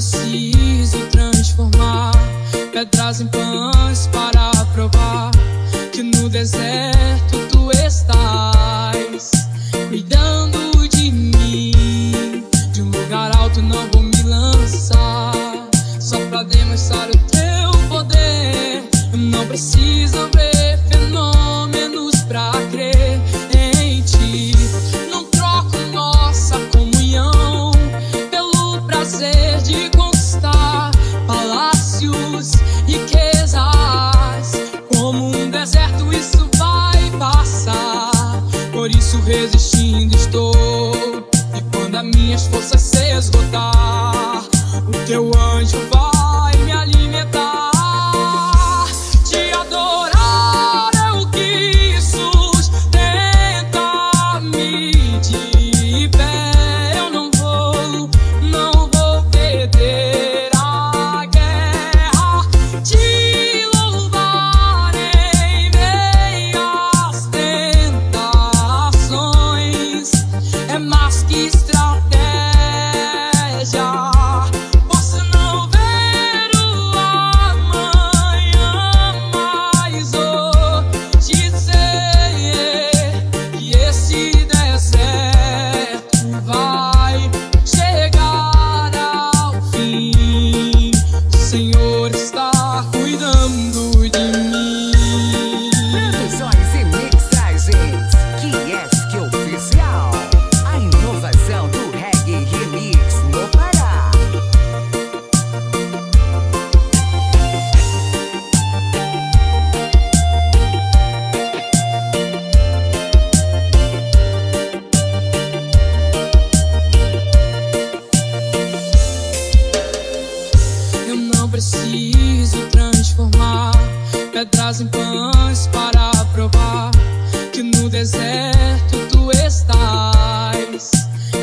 preciso transformar pedras em pães para provar que no deserto tu estás cuidando de mim. De um lugar alto não vou me lançar só pra demonstrar o teu poder. Eu não preciso ver minhas forças se esgotar, o teu anjo pedras em pães para provar que no deserto tu estás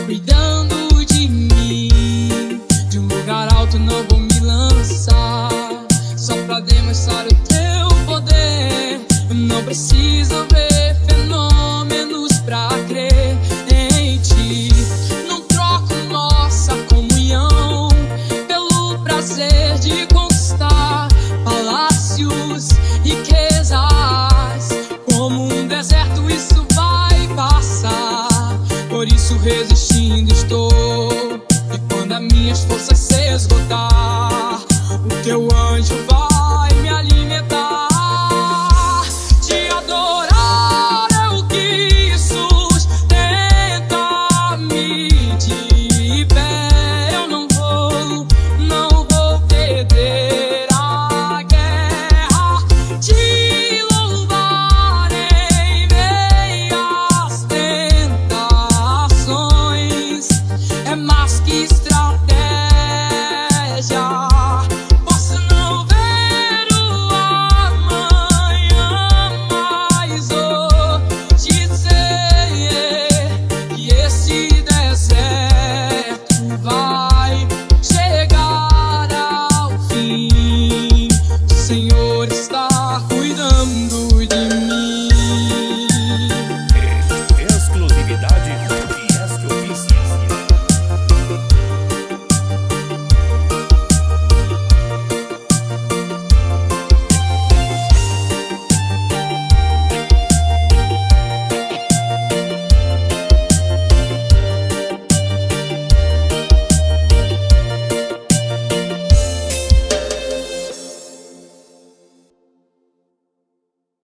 cuidando de mim. De um lugar alto não vou me lançar só pra demonstrar o teu poder. Não preciso minhas forças se esgotar, o teu anjo vai me alimentar. Senhor está cuidando.